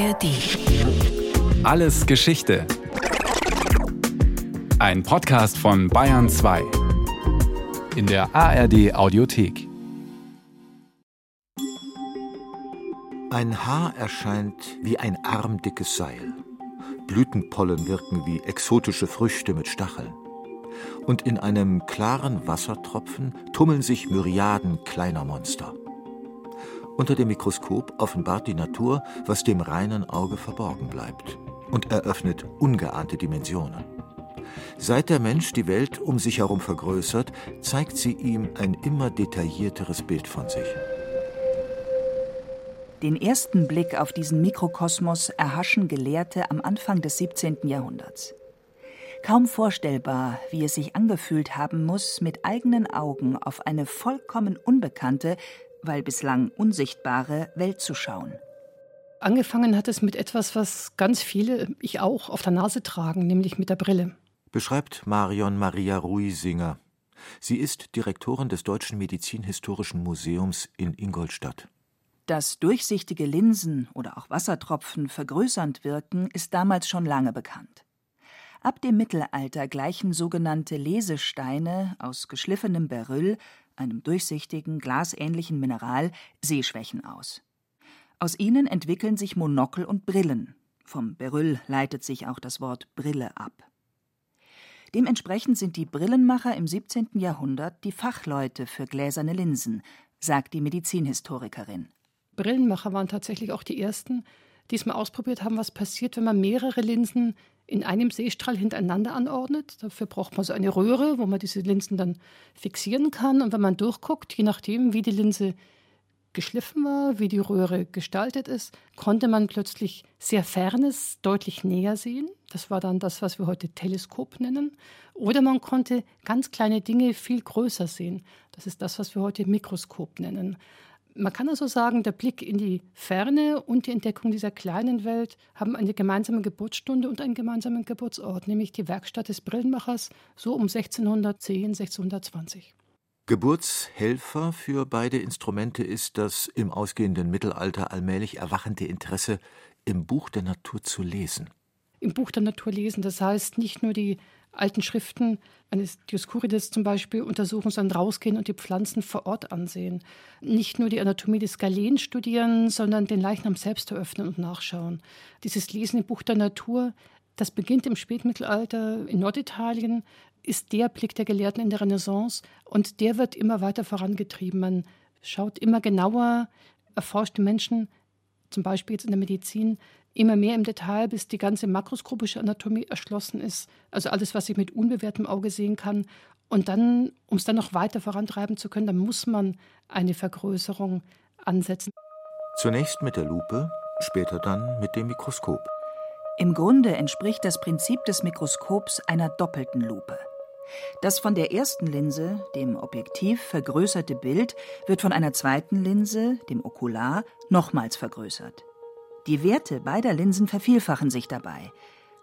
ARD. Alles Geschichte. Ein Podcast von Bayern 2. In der ARD Audiothek. Ein Haar erscheint wie ein armdickes Seil. Blütenpollen wirken wie exotische Früchte mit Stacheln. Und in einem klaren Wassertropfen tummeln sich Myriaden kleiner Monster. Unter dem Mikroskop offenbart die Natur, was dem reinen Auge verborgen bleibt und eröffnet ungeahnte Dimensionen. Seit der Mensch die Welt um sich herum vergrößert, zeigt sie ihm ein immer detaillierteres Bild von sich. Den ersten Blick auf diesen Mikrokosmos erhaschen Gelehrte am Anfang des 17. Jahrhunderts. Kaum vorstellbar, wie es sich angefühlt haben muss, mit eigenen Augen auf eine vollkommen unbekannte, weil bislang unsichtbare Welt zu schauen. Angefangen hat es mit etwas, was ganz viele, ich auch, auf der Nase tragen, nämlich mit der Brille. Beschreibt Marion Maria Ruisinger. Sie ist Direktorin des Deutschen Medizinhistorischen Museums in Ingolstadt. Dass durchsichtige Linsen oder auch Wassertropfen vergrößernd wirken, ist damals schon lange bekannt. Ab dem Mittelalter gleichen sogenannte Lesesteine aus geschliffenem Beryl einem durchsichtigen, glasähnlichen Mineral, Sehschwächen aus. Aus ihnen entwickeln sich Monokel und Brillen. Vom Beryl leitet sich auch das Wort Brille ab. Dementsprechend sind die Brillenmacher im 17. Jahrhundert die Fachleute für gläserne Linsen, sagt die Medizinhistorikerin. Brillenmacher waren tatsächlich auch die ersten, die es mal ausprobiert haben, was passiert, wenn man mehrere Linsen in einem Sehstrahl hintereinander anordnet. Dafür braucht man so eine Röhre, wo man diese Linsen dann fixieren kann. Und wenn man durchguckt, je nachdem, wie die Linse geschliffen war, wie die Röhre gestaltet ist, konnte man plötzlich sehr Fernes deutlich näher sehen. Das war dann das, was wir heute Teleskop nennen. Oder man konnte ganz kleine Dinge viel größer sehen. Das ist das, was wir heute Mikroskop nennen. Man kann also sagen, der Blick in die Ferne und die Entdeckung dieser kleinen Welt haben eine gemeinsame Geburtsstunde und einen gemeinsamen Geburtsort, nämlich die Werkstatt des Brillenmachers, so um 1610, 1620. Geburtshelfer für beide Instrumente ist das im ausgehenden Mittelalter allmählich erwachende Interesse, im Buch der Natur zu lesen. Im Buch der Natur lesen, das heißt nicht nur die alten Schriften eines Dioskurides zum Beispiel untersuchen, sondern rausgehen und die Pflanzen vor Ort ansehen. Nicht nur die Anatomie des Galen studieren, sondern den Leichnam selbst eröffnen und nachschauen. Dieses Lesen im Buch der Natur, das beginnt im Spätmittelalter in Norditalien, ist der Blick der Gelehrten in der Renaissance und der wird immer weiter vorangetrieben. Man schaut immer genauer, erforscht die Menschen, zum Beispiel jetzt in der Medizin, immer mehr im Detail, bis die ganze makroskopische Anatomie erschlossen ist. Also alles, was ich mit unbewehrtem Auge sehen kann. Und dann, um es dann noch weiter vorantreiben zu können, dann muss man eine Vergrößerung ansetzen. Zunächst mit der Lupe, später dann mit dem Mikroskop. Im Grunde entspricht das Prinzip des Mikroskops einer doppelten Lupe. Das von der ersten Linse, dem Objektiv, vergrößerte Bild wird von einer zweiten Linse, dem Okular, nochmals vergrößert. Die Werte beider Linsen vervielfachen sich dabei.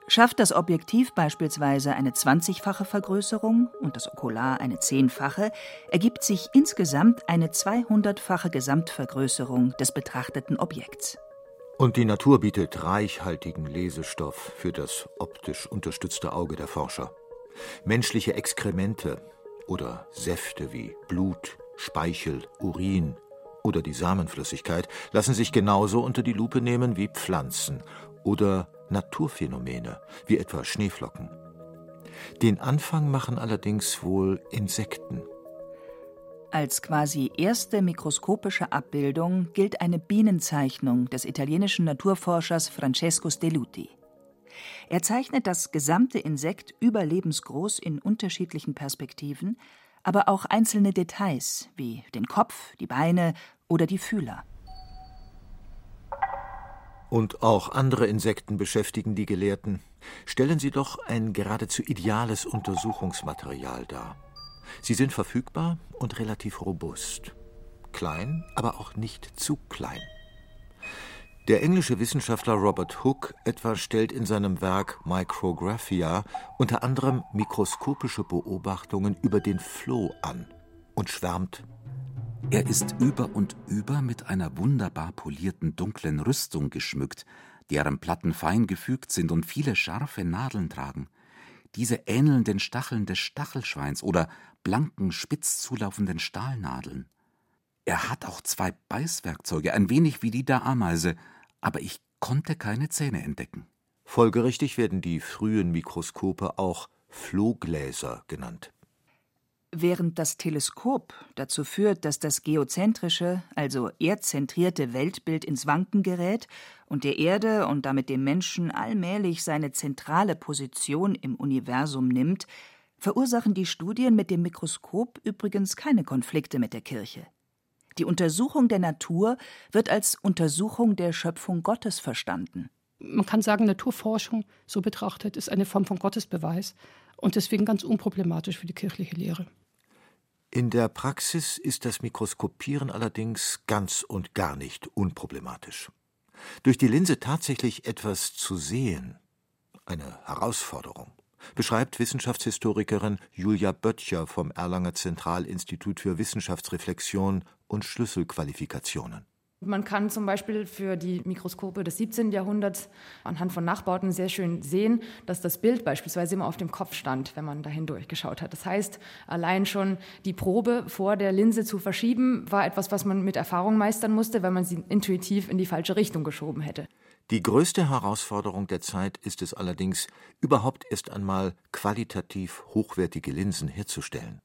Schafft das Objektiv beispielsweise eine 20-fache Vergrößerung und das Okular eine 10-fache, ergibt sich insgesamt eine 200-fache Gesamtvergrößerung des betrachteten Objekts. Und die Natur bietet reichhaltigen Lesestoff für das optisch unterstützte Auge der Forscher. Menschliche Exkremente oder Säfte wie Blut, Speichel, Urin, oder die Samenflüssigkeit lassen sich genauso unter die Lupe nehmen wie Pflanzen oder Naturphänomene, wie etwa Schneeflocken. Den Anfang machen allerdings wohl Insekten. Als quasi erste mikroskopische Abbildung gilt eine Bienenzeichnung des italienischen Naturforschers Francesco Stelluti. Er zeichnet das gesamte Insekt überlebensgroß in unterschiedlichen Perspektiven, aber auch einzelne Details wie den Kopf, die Beine oder die Fühler. Und auch andere Insekten beschäftigen die Gelehrten. Stellen sie doch ein geradezu ideales Untersuchungsmaterial dar. Sie sind verfügbar und relativ robust. Klein, aber auch nicht zu klein. Der englische Wissenschaftler Robert Hooke etwa stellt in seinem Werk Micrographia unter anderem mikroskopische Beobachtungen über den Floh an und schwärmt er ist über und über mit einer wunderbar polierten dunklen Rüstung geschmückt, deren Platten fein gefügt sind und viele scharfe Nadeln tragen. Diese ähneln den Stacheln des Stachelschweins oder blanken, spitz zulaufenden Stahlnadeln. Er hat auch zwei Beißwerkzeuge, ein wenig wie die der Ameise, aber ich konnte keine Zähne entdecken. Folgerichtig werden die frühen Mikroskope auch Flohgläser genannt. Während das Teleskop dazu führt, dass das geozentrische, also erdzentrierte Weltbild ins Wanken gerät und der Erde und damit dem Menschen allmählich seine zentrale Position im Universum nimmt, verursachen die Studien mit dem Mikroskop übrigens keine Konflikte mit der Kirche. Die Untersuchung der Natur wird als Untersuchung der Schöpfung Gottes verstanden. Man kann sagen, Naturforschung, so betrachtet, ist eine Form von Gottesbeweis und deswegen ganz unproblematisch für die kirchliche Lehre. In der Praxis ist das Mikroskopieren allerdings ganz und gar nicht unproblematisch. Durch die Linse tatsächlich etwas zu sehen, eine Herausforderung, beschreibt Wissenschaftshistorikerin Julia Böttcher vom Erlanger Zentralinstitut für Wissenschaftsreflexion und Schlüsselqualifikationen. Man kann zum Beispiel für die Mikroskope des 17. Jahrhunderts anhand von Nachbauten sehr schön sehen, dass das Bild beispielsweise immer auf dem Kopf stand, wenn man dahin durchgeschaut hat. Das heißt, allein schon die Probe vor der Linse zu verschieben, war etwas, was man mit Erfahrung meistern musste, weil man sie intuitiv in die falsche Richtung geschoben hätte. Die größte Herausforderung der Zeit ist es allerdings, überhaupt erst einmal qualitativ hochwertige Linsen herzustellen.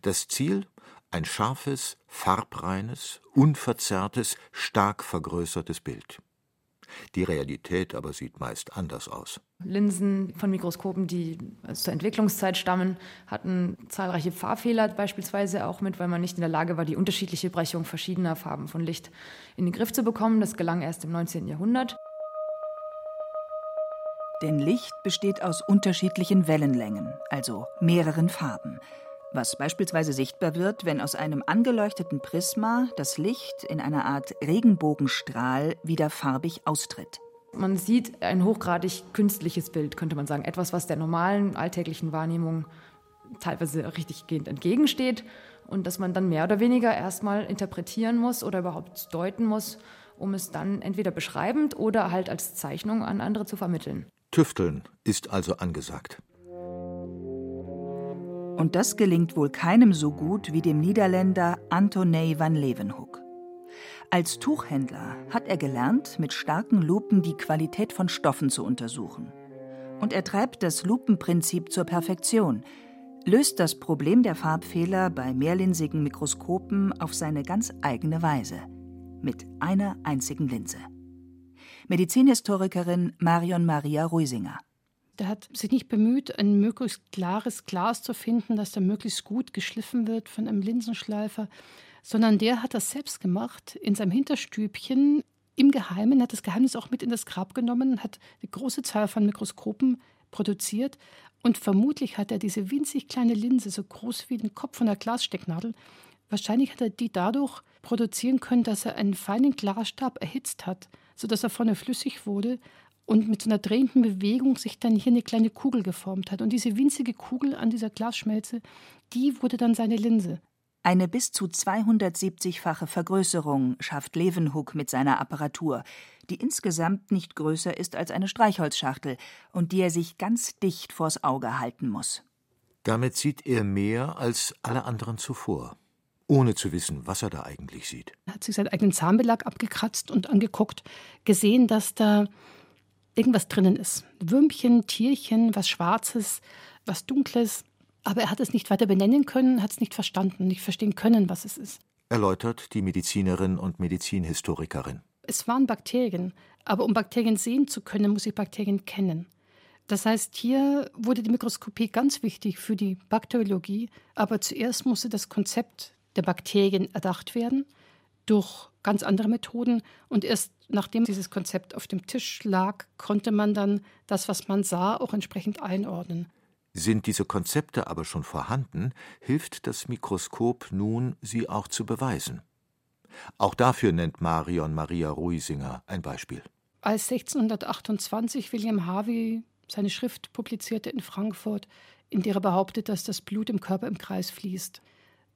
Das Ziel ein scharfes, farbreines, unverzerrtes, stark vergrößertes Bild. Die Realität aber sieht meist anders aus. Linsen von Mikroskopen, die zur Entwicklungszeit stammen, hatten zahlreiche Farbfehler beispielsweise auch mit, weil man nicht in der Lage war, die unterschiedliche Brechung verschiedener Farben von Licht in den Griff zu bekommen. Das gelang erst im 19. Jahrhundert. Denn Licht besteht aus unterschiedlichen Wellenlängen, also mehreren Farben was beispielsweise sichtbar wird, wenn aus einem angeleuchteten Prisma das Licht in einer Art Regenbogenstrahl wieder farbig austritt. Man sieht ein hochgradig künstliches Bild, könnte man sagen. Etwas, was der normalen alltäglichen Wahrnehmung teilweise richtiggehend entgegensteht und das man dann mehr oder weniger erstmal interpretieren muss oder überhaupt deuten muss, um es dann entweder beschreibend oder halt als Zeichnung an andere zu vermitteln. Tüfteln ist also angesagt. Und das gelingt wohl keinem so gut wie dem Niederländer Antonie van Leeuwenhoek. Als Tuchhändler hat er gelernt, mit starken Lupen die Qualität von Stoffen zu untersuchen. Und er treibt das Lupenprinzip zur Perfektion, löst das Problem der Farbfehler bei mehrlinsigen Mikroskopen auf seine ganz eigene Weise. Mit einer einzigen Linse. Medizinhistorikerin Marion Maria Ruisinger. Der hat sich nicht bemüht, ein möglichst klares Glas zu finden, das dann möglichst gut geschliffen wird von einem Linsenschleifer, sondern der hat das selbst gemacht in seinem Hinterstübchen im Geheimen, hat das Geheimnis auch mit in das Grab genommen, hat eine große Zahl von Mikroskopen produziert und vermutlich hat er diese winzig kleine Linse, so groß wie den Kopf von einer Glasstecknadel, wahrscheinlich hat er die dadurch produzieren können, dass er einen feinen Glasstab erhitzt hat, sodass er vorne flüssig wurde und mit so einer drehenden Bewegung sich dann hier eine kleine Kugel geformt hat. Und diese winzige Kugel an dieser Glasschmelze, die wurde dann seine Linse. Eine bis zu 270-fache Vergrößerung schafft Leeuwenhoek mit seiner Apparatur, die insgesamt nicht größer ist als eine Streichholzschachtel und die er sich ganz dicht vors Auge halten muss. Damit sieht er mehr als alle anderen zuvor, ohne zu wissen, was er da eigentlich sieht. Er hat sich seinen eigenen Zahnbelag abgekratzt und angeguckt, gesehen, dass da irgendwas drinnen ist. Würmchen, Tierchen, was Schwarzes, was Dunkles. Aber er hat es nicht weiter benennen können, hat es nicht verstanden, nicht verstehen können, was es ist. Erläutert die Medizinerin und Medizinhistorikerin. Es waren Bakterien, aber um Bakterien sehen zu können, muss ich Bakterien kennen. Das heißt, hier wurde die Mikroskopie ganz wichtig für die Bakteriologie, aber zuerst musste das Konzept der Bakterien erdacht werden durch ganz andere Methoden und erst nachdem dieses Konzept auf dem Tisch lag, konnte man dann das, was man sah, auch entsprechend einordnen. Sind diese Konzepte aber schon vorhanden, hilft das Mikroskop nun, sie auch zu beweisen. Auch dafür nennt Marion Maria Ruisinger ein Beispiel. Als 1628 William Harvey seine Schrift publizierte in Frankfurt, in der er behauptet, dass das Blut im Körper im Kreis fließt,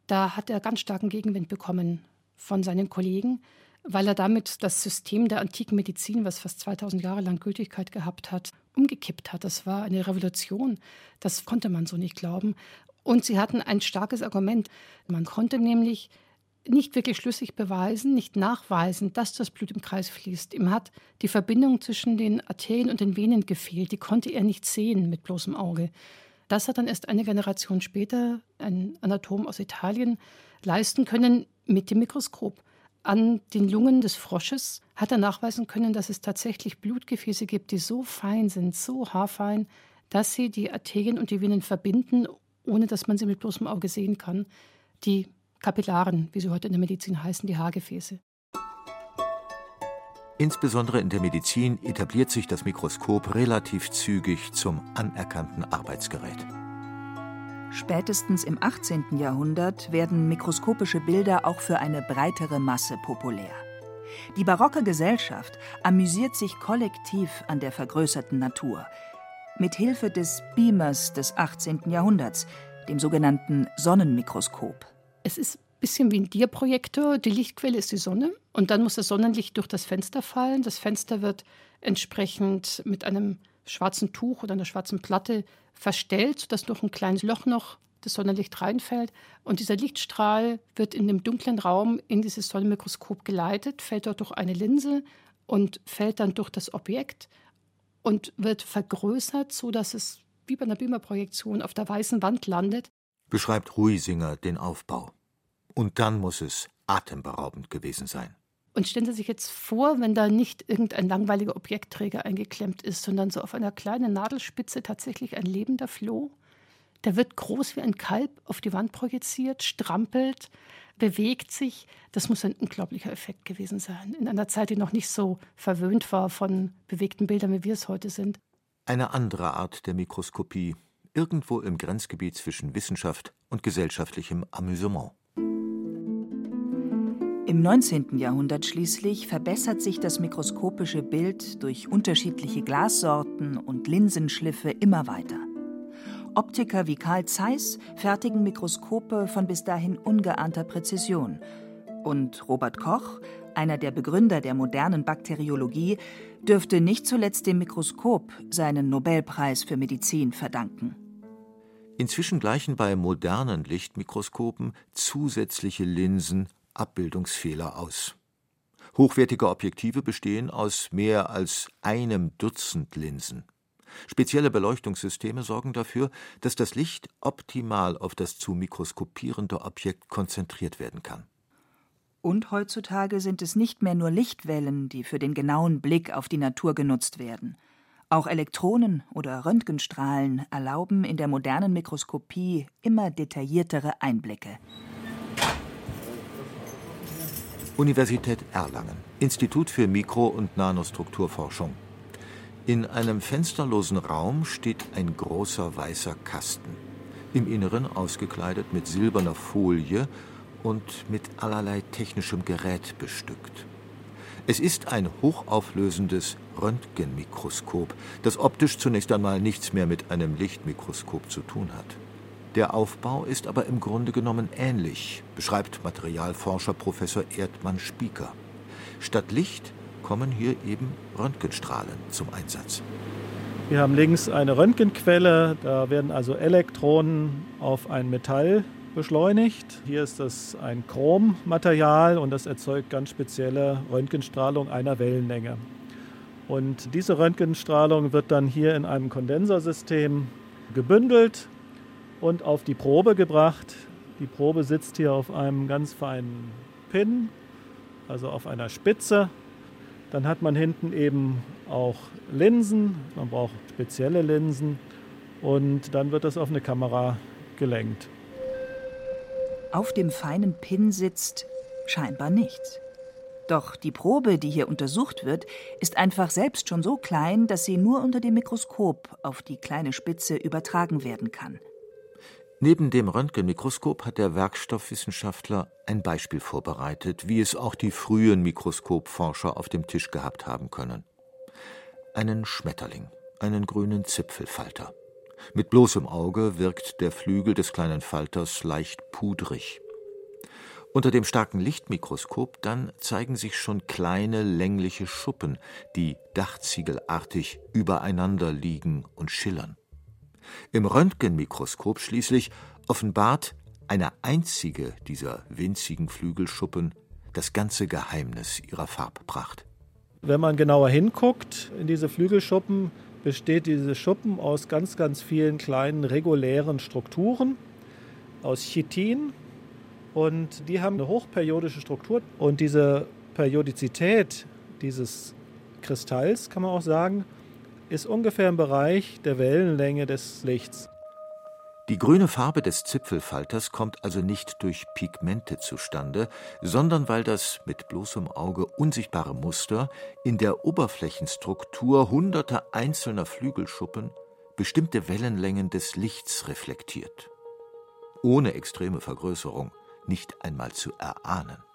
da hat er ganz starken Gegenwind bekommen von seinen Kollegen, weil er damit das System der antiken Medizin, was fast 2000 Jahre lang Gültigkeit gehabt hat, umgekippt hat. Das war eine Revolution. Das konnte man so nicht glauben. Und sie hatten ein starkes Argument. Man konnte nämlich nicht wirklich schlüssig beweisen, nicht nachweisen, dass das Blut im Kreis fließt. Ihm hat die Verbindung zwischen den Arterien und den Venen gefehlt. Die konnte er nicht sehen mit bloßem Auge. Das hat dann erst eine Generation später ein Anatom aus Italien leisten können mit dem Mikroskop. An den Lungen des Frosches hat er nachweisen können, dass es tatsächlich Blutgefäße gibt, die so fein sind, so haarfein, dass sie die Arterien und die Venen verbinden, ohne dass man sie mit bloßem Auge sehen kann. Die Kapillaren, wie sie heute in der Medizin heißen, die Haargefäße. Insbesondere in der Medizin etabliert sich das Mikroskop relativ zügig zum anerkannten Arbeitsgerät. Spätestens im 18. Jahrhundert werden mikroskopische Bilder auch für eine breitere Masse populär. Die barocke Gesellschaft amüsiert sich kollektiv an der vergrößerten Natur. Mit Hilfe des Beamers des 18. Jahrhunderts, dem sogenannten Sonnenmikroskop. Es ist ein bisschen wie ein Dierprojektor. Die Lichtquelle ist die Sonne und dann muss das Sonnenlicht durch das Fenster fallen. Das Fenster wird entsprechend mit einem schwarzen Tuch oder einer schwarzen Platte verstellt, sodass durch ein kleines Loch noch das Sonnenlicht reinfällt. Und dieser Lichtstrahl wird in dem dunklen Raum in dieses Sonnenmikroskop geleitet, fällt dort durch eine Linse und fällt dann durch das Objekt und wird vergrößert, sodass es wie bei einer Beamerprojektion auf der weißen Wand landet. Beschreibt Ruisinger den Aufbau. Und dann muss es atemberaubend gewesen sein. Und stellen Sie sich jetzt vor, wenn da nicht irgendein langweiliger Objektträger eingeklemmt ist, sondern so auf einer kleinen Nadelspitze tatsächlich ein lebender Floh. Der wird groß wie ein Kalb auf die Wand projiziert, strampelt, bewegt sich. Das muss ein unglaublicher Effekt gewesen sein. In einer Zeit, die noch nicht so verwöhnt war von bewegten Bildern, wie wir es heute sind. Eine andere Art der Mikroskopie, irgendwo im Grenzgebiet zwischen Wissenschaft und gesellschaftlichem Amüsement. Im 19. Jahrhundert schließlich verbessert sich das mikroskopische Bild durch unterschiedliche Glassorten und Linsenschliffe immer weiter. Optiker wie Karl Zeiss fertigen Mikroskope von bis dahin ungeahnter Präzision. Und Robert Koch, einer der Begründer der modernen Bakteriologie, dürfte nicht zuletzt dem Mikroskop seinen Nobelpreis für Medizin verdanken. Inzwischen gleichen bei modernen Lichtmikroskopen zusätzliche Linsen Abbildungsfehler aus. Hochwertige Objektive bestehen aus mehr als einem Dutzend Linsen. Spezielle Beleuchtungssysteme sorgen dafür, dass das Licht optimal auf das zu mikroskopierende Objekt konzentriert werden kann. Und heutzutage sind es nicht mehr nur Lichtwellen, die für den genauen Blick auf die Natur genutzt werden. Auch Elektronen oder Röntgenstrahlen erlauben in der modernen Mikroskopie immer detailliertere Einblicke. Universität Erlangen, Institut für Mikro- und Nanostrukturforschung. In einem fensterlosen Raum steht ein großer weißer Kasten, im Inneren ausgekleidet mit silberner Folie und mit allerlei technischem Gerät bestückt. Es ist ein hochauflösendes Röntgenmikroskop, das optisch zunächst einmal nichts mehr mit einem Lichtmikroskop zu tun hat. Der Aufbau ist aber im Grunde genommen ähnlich, beschreibt Materialforscher Professor Erdmann Spieker. Statt Licht kommen hier eben Röntgenstrahlen zum Einsatz. Wir haben links eine Röntgenquelle, da werden also Elektronen auf ein Metall beschleunigt. Hier ist das ein Chrommaterial und das erzeugt ganz spezielle Röntgenstrahlung einer Wellenlänge. Und diese Röntgenstrahlung wird dann hier in einem Kondensersystem gebündelt und auf die Probe gebracht. Die Probe sitzt hier auf einem ganz feinen Pin, also auf einer Spitze. Dann hat man hinten eben auch Linsen, man braucht spezielle Linsen und dann wird das auf eine Kamera gelenkt. Auf dem feinen Pin sitzt scheinbar nichts. Doch die Probe, die hier untersucht wird, ist einfach selbst schon so klein, dass sie nur unter dem Mikroskop auf die kleine Spitze übertragen werden kann. Neben dem Röntgenmikroskop hat der Werkstoffwissenschaftler ein Beispiel vorbereitet, wie es auch die frühen Mikroskopforscher auf dem Tisch gehabt haben können. Einen Schmetterling, einen grünen Zipfelfalter. Mit bloßem Auge wirkt der Flügel des kleinen Falters leicht pudrig. Unter dem starken Lichtmikroskop dann zeigen sich schon kleine längliche Schuppen, die dachziegelartig übereinander liegen und schillern. Im Röntgenmikroskop schließlich offenbart eine einzige dieser winzigen Flügelschuppen das ganze Geheimnis ihrer Farbpracht. Wenn man genauer hinguckt in diese Flügelschuppen, besteht diese Schuppen aus ganz, ganz vielen kleinen regulären Strukturen, aus Chitin, und die haben eine hochperiodische Struktur. Und diese Periodizität dieses Kristalls, kann man auch sagen, ist ungefähr im Bereich der Wellenlänge des Lichts. Die grüne Farbe des Zipfelfalters kommt also nicht durch Pigmente zustande, sondern weil das mit bloßem Auge unsichtbare Muster in der Oberflächenstruktur hunderter einzelner Flügelschuppen bestimmte Wellenlängen des Lichts reflektiert. Ohne extreme Vergrößerung nicht einmal zu erahnen.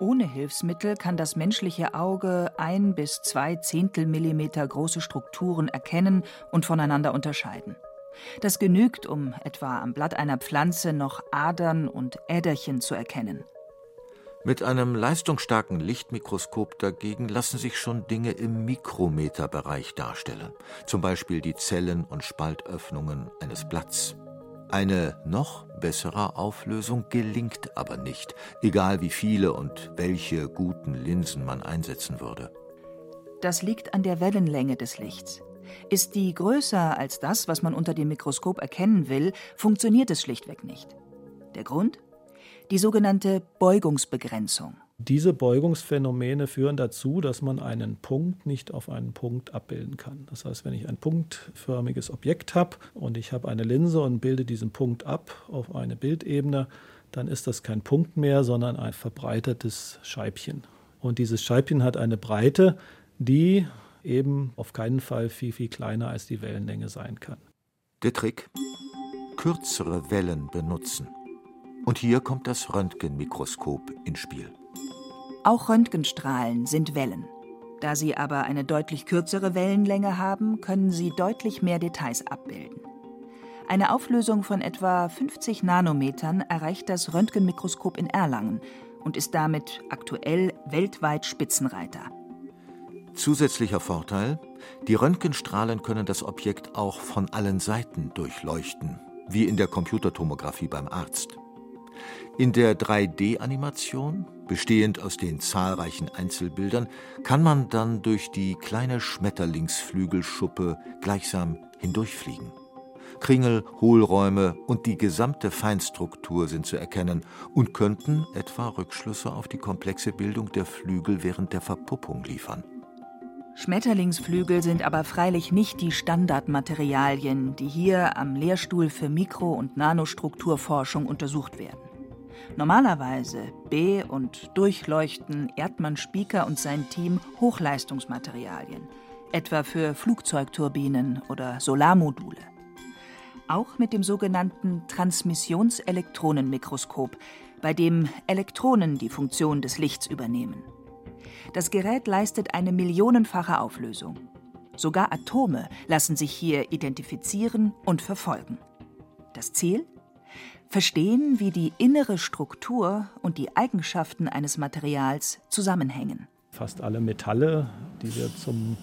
Ohne Hilfsmittel kann das menschliche Auge ein bis zwei Zehntelmillimeter große Strukturen erkennen und voneinander unterscheiden. Das genügt, um etwa am Blatt einer Pflanze noch Adern und Äderchen zu erkennen. Mit einem leistungsstarken Lichtmikroskop dagegen lassen sich schon Dinge im Mikrometerbereich darstellen, zum Beispiel die Zellen und Spaltöffnungen eines Blatts. Eine noch bessere Auflösung gelingt aber nicht, egal wie viele und welche guten Linsen man einsetzen würde. Das liegt an der Wellenlänge des Lichts. Ist die größer als das, was man unter dem Mikroskop erkennen will, funktioniert es schlichtweg nicht. Der Grund? Die sogenannte Beugungsbegrenzung. Diese Beugungsphänomene führen dazu, dass man einen Punkt nicht auf einen Punkt abbilden kann. Das heißt, wenn ich ein punktförmiges Objekt habe und ich habe eine Linse und bilde diesen Punkt ab auf eine Bildebene, dann ist das kein Punkt mehr, sondern ein verbreitertes Scheibchen. Und dieses Scheibchen hat eine Breite, die eben auf keinen Fall viel, viel kleiner als die Wellenlänge sein kann. Der Trick? Kürzere Wellen benutzen. Und hier kommt das Röntgenmikroskop ins Spiel. Auch Röntgenstrahlen sind Wellen. Da sie aber eine deutlich kürzere Wellenlänge haben, können sie deutlich mehr Details abbilden. Eine Auflösung von etwa 50 Nanometern erreicht das Röntgenmikroskop in Erlangen und ist damit aktuell weltweit Spitzenreiter. Zusätzlicher Vorteil: Die Röntgenstrahlen können das Objekt auch von allen Seiten durchleuchten, wie in der Computertomographie beim Arzt. In der 3D-Animation, bestehend aus den zahlreichen Einzelbildern, kann man dann durch die kleine Schmetterlingsflügelschuppe gleichsam hindurchfliegen. Kringel, Hohlräume und die gesamte Feinstruktur sind zu erkennen und könnten etwa Rückschlüsse auf die komplexe Bildung der Flügel während der Verpuppung liefern. Schmetterlingsflügel sind aber freilich nicht die Standardmaterialien, die hier am Lehrstuhl für Mikro- und Nanostrukturforschung untersucht werden. Normalerweise be- und durchleuchten Erdmann Spieker und sein Team Hochleistungsmaterialien, etwa für Flugzeugturbinen oder Solarmodule. Auch mit dem sogenannten Transmissionselektronenmikroskop, bei dem Elektronen die Funktion des Lichts übernehmen. Das Gerät leistet eine millionenfache Auflösung. Sogar Atome lassen sich hier identifizieren und verfolgen. Das Ziel? Verstehen, wie die innere Struktur und die Eigenschaften eines Materials zusammenhängen. Fast alle Metalle, die wir zum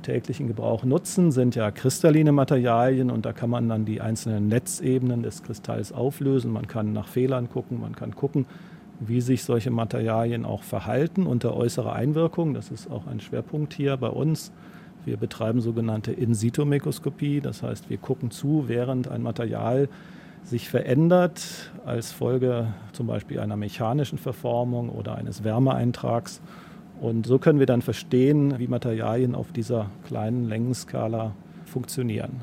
täglichen Gebrauch nutzen, sind ja kristalline Materialien und da kann man dann die einzelnen Netzebenen des Kristalls auflösen. Man kann nach Fehlern gucken, man kann gucken, wie sich solche Materialien auch verhalten unter äußerer Einwirkung. Das ist auch ein Schwerpunkt hier bei uns. Wir betreiben sogenannte In-situ-Mikroskopie, das heißt, wir gucken zu, während ein Material sich verändert als Folge zum Beispiel einer mechanischen Verformung oder eines Wärmeeintrags. Und so können wir dann verstehen, wie Materialien auf dieser kleinen Längenskala funktionieren.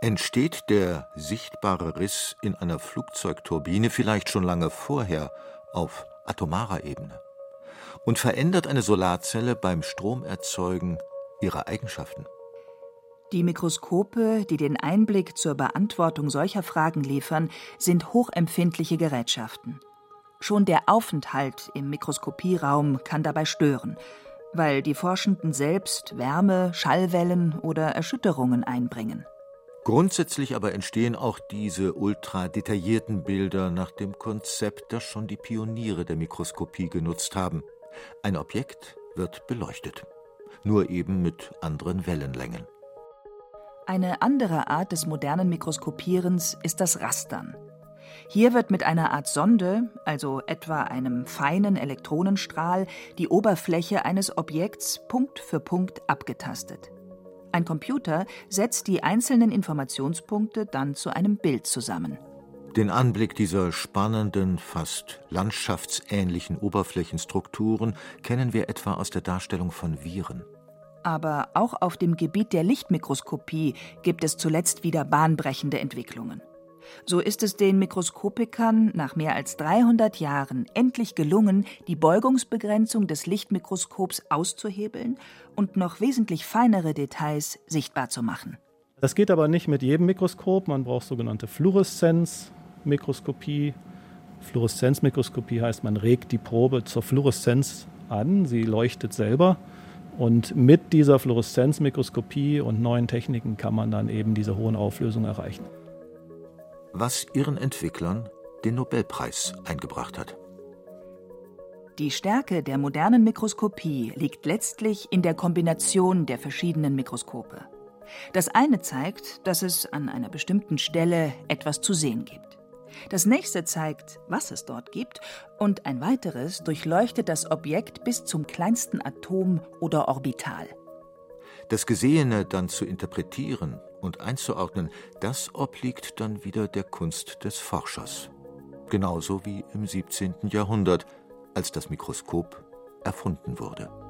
Entsteht der sichtbare Riss in einer Flugzeugturbine vielleicht schon lange vorher auf atomarer Ebene? Und verändert eine Solarzelle beim Stromerzeugen ihre Eigenschaften? Die Mikroskope, die den Einblick zur Beantwortung solcher Fragen liefern, sind hochempfindliche Gerätschaften. Schon der Aufenthalt im Mikroskopieraum kann dabei stören, weil die Forschenden selbst Wärme, Schallwellen oder Erschütterungen einbringen. Grundsätzlich aber entstehen auch diese ultra detaillierten Bilder nach dem Konzept, das schon die Pioniere der Mikroskopie genutzt haben. Ein Objekt wird beleuchtet, nur eben mit anderen Wellenlängen. Eine andere Art des modernen Mikroskopierens ist das Rastern. Hier wird mit einer Art Sonde, also etwa einem feinen Elektronenstrahl, die Oberfläche eines Objekts Punkt für Punkt abgetastet. Ein Computer setzt die einzelnen Informationspunkte dann zu einem Bild zusammen. Den Anblick dieser spannenden, fast landschaftsähnlichen Oberflächenstrukturen kennen wir etwa aus der Darstellung von Viren. Aber auch auf dem Gebiet der Lichtmikroskopie gibt es zuletzt wieder bahnbrechende Entwicklungen. So ist es den Mikroskopikern nach mehr als 300 Jahren endlich gelungen, die Beugungsbegrenzung des Lichtmikroskops auszuhebeln und noch wesentlich feinere Details sichtbar zu machen. Das geht aber nicht mit jedem Mikroskop. Man braucht sogenannte Fluoreszenzmikroskopie. Fluoreszenzmikroskopie heißt, man regt die Probe zur Fluoreszenz an, sie leuchtet selber. Und mit dieser Fluoreszenzmikroskopie und neuen Techniken kann man dann eben diese hohen Auflösungen erreichen was ihren Entwicklern den Nobelpreis eingebracht hat. Die Stärke der modernen Mikroskopie liegt letztlich in der Kombination der verschiedenen Mikroskope. Das eine zeigt, dass es an einer bestimmten Stelle etwas zu sehen gibt. Das nächste zeigt, was es dort gibt, und ein weiteres durchleuchtet das Objekt bis zum kleinsten Atom oder Orbital. Das Gesehene dann zu interpretieren und einzuordnen, das obliegt dann wieder der Kunst des Forschers. Genauso wie im 17. Jahrhundert, als das Mikroskop erfunden wurde.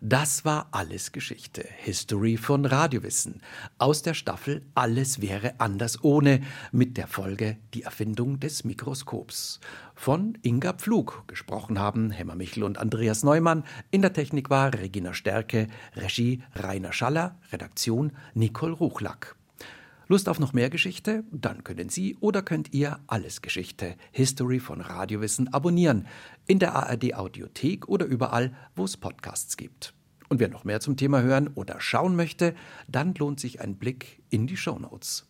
Das war alles Geschichte, History von Radiowissen, aus der Staffel Alles wäre anders ohne, mit der Folge Die Erfindung des Mikroskops. Von Inga Pflug, gesprochen haben Hemmer Michel und Andreas Neumann, in der Technik war Regina Stärke, Regie Rainer Schaller, Redaktion Nicole Ruchlack. Lust auf noch mehr Geschichte? Dann können Sie oder könnt ihr Alles Geschichte, History von Radiowissen abonnieren. In der ARD Audiothek oder überall, wo es Podcasts gibt. Und wer noch mehr zum Thema hören oder schauen möchte, dann lohnt sich ein Blick in die Show Notes.